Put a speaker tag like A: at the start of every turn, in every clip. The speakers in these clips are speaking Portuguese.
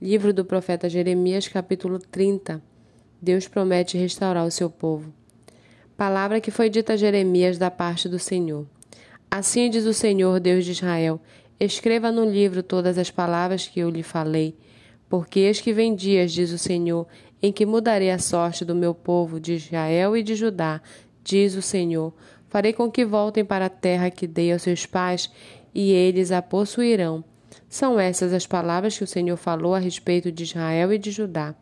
A: Livro do profeta Jeremias, capítulo 30. Deus promete restaurar o seu povo. Palavra que foi dita a Jeremias da parte do Senhor. Assim diz o Senhor, Deus de Israel: Escreva no livro todas as palavras que eu lhe falei, porque eis que vem dias, diz o Senhor, em que mudarei a sorte do meu povo, de Israel e de Judá, diz o Senhor. Farei com que voltem para a terra que dei aos seus pais, e eles a possuirão são essas as palavras que o Senhor falou a respeito de Israel e de Judá.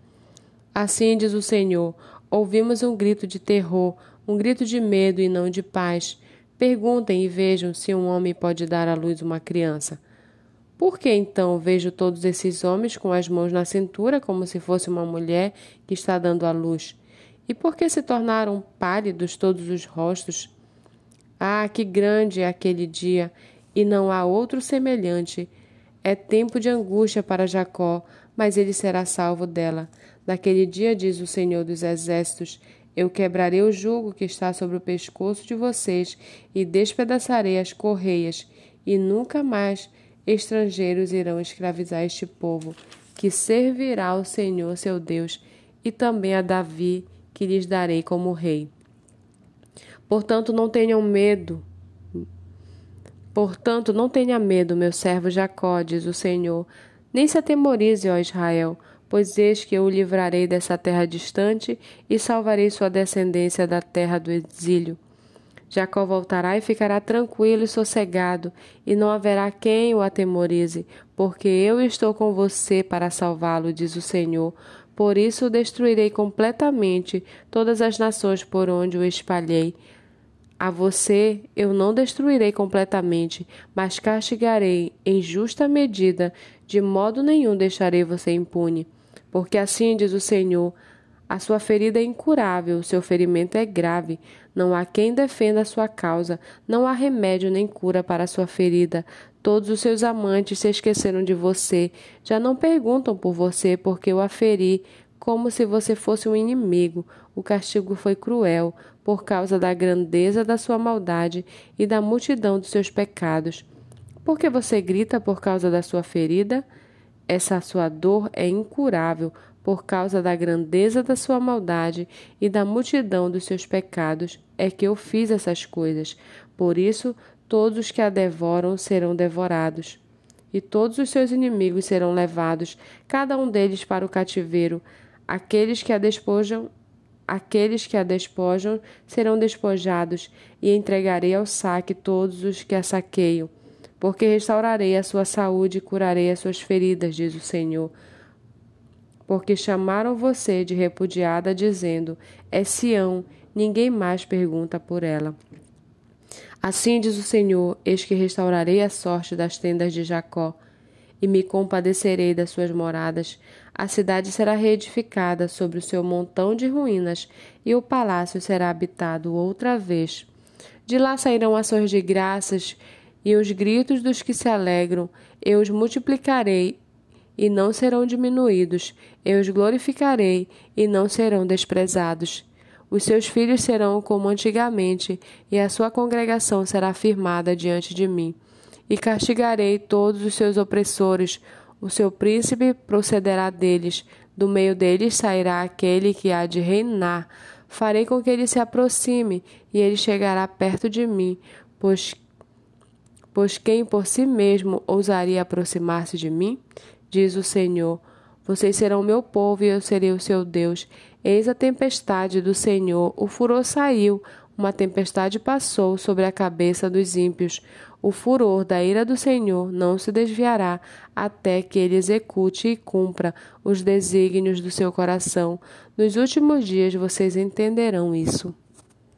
A: Assim diz o Senhor: ouvimos um grito de terror, um grito de medo e não de paz. Perguntem e vejam se um homem pode dar à luz uma criança. Por que então vejo todos esses homens com as mãos na cintura como se fosse uma mulher que está dando à luz? E por que se tornaram pálidos todos os rostos? Ah, que grande é aquele dia, e não há outro semelhante. É tempo de angústia para Jacó, mas ele será salvo dela. Naquele dia, diz o Senhor dos Exércitos, eu quebrarei o jugo que está sobre o pescoço de vocês e despedaçarei as correias, e nunca mais estrangeiros irão escravizar este povo, que servirá ao Senhor seu Deus, e também a Davi, que lhes darei como rei. Portanto, não tenham medo, Portanto, não tenha medo, meu servo Jacó, diz o Senhor, nem se atemorize, ó Israel, pois eis que eu o livrarei dessa terra distante e salvarei sua descendência da terra do exílio. Jacó voltará e ficará tranquilo e sossegado, e não haverá quem o atemorize, porque eu estou com você para salvá-lo, diz o Senhor. Por isso destruirei completamente todas as nações por onde o espalhei a você eu não destruirei completamente, mas castigarei em justa medida, de modo nenhum deixarei você impune. Porque assim diz o Senhor: a sua ferida é incurável, seu ferimento é grave. Não há quem defenda a sua causa, não há remédio nem cura para a sua ferida. Todos os seus amantes se esqueceram de você, já não perguntam por você, porque eu a feri, como se você fosse um inimigo. O castigo foi cruel, por causa da grandeza da sua maldade e da multidão dos seus pecados. Por que você grita por causa da sua ferida? Essa sua dor é incurável por causa da grandeza da sua maldade e da multidão dos seus pecados. É que eu fiz essas coisas. Por isso, todos os que a devoram serão devorados. E todos os seus inimigos serão levados, cada um deles para o cativeiro. Aqueles que a despojam Aqueles que a despojam serão despojados, e entregarei ao saque todos os que a saqueiam. Porque restaurarei a sua saúde e curarei as suas feridas, diz o Senhor. Porque chamaram você de repudiada, dizendo: É Sião, ninguém mais pergunta por ela. Assim diz o Senhor: Eis que restaurarei a sorte das tendas de Jacó e me compadecerei das suas moradas. A cidade será reedificada sobre o seu montão de ruínas, e o palácio será habitado outra vez. De lá sairão ações de graças e os gritos dos que se alegram. Eu os multiplicarei e não serão diminuídos. Eu os glorificarei e não serão desprezados. Os seus filhos serão como antigamente, e a sua congregação será firmada diante de mim e castigarei todos os seus opressores. O seu príncipe procederá deles, do meio deles sairá aquele que há de reinar. Farei com que ele se aproxime, e ele chegará perto de mim, pois, pois quem por si mesmo ousaria aproximar-se de mim? Diz o Senhor. Vocês serão meu povo e eu serei o seu Deus. Eis a tempestade do Senhor, o furor saiu, uma tempestade passou sobre a cabeça dos ímpios. O furor da ira do Senhor não se desviará até que ele execute e cumpra os desígnios do seu coração. Nos últimos dias vocês entenderão isso.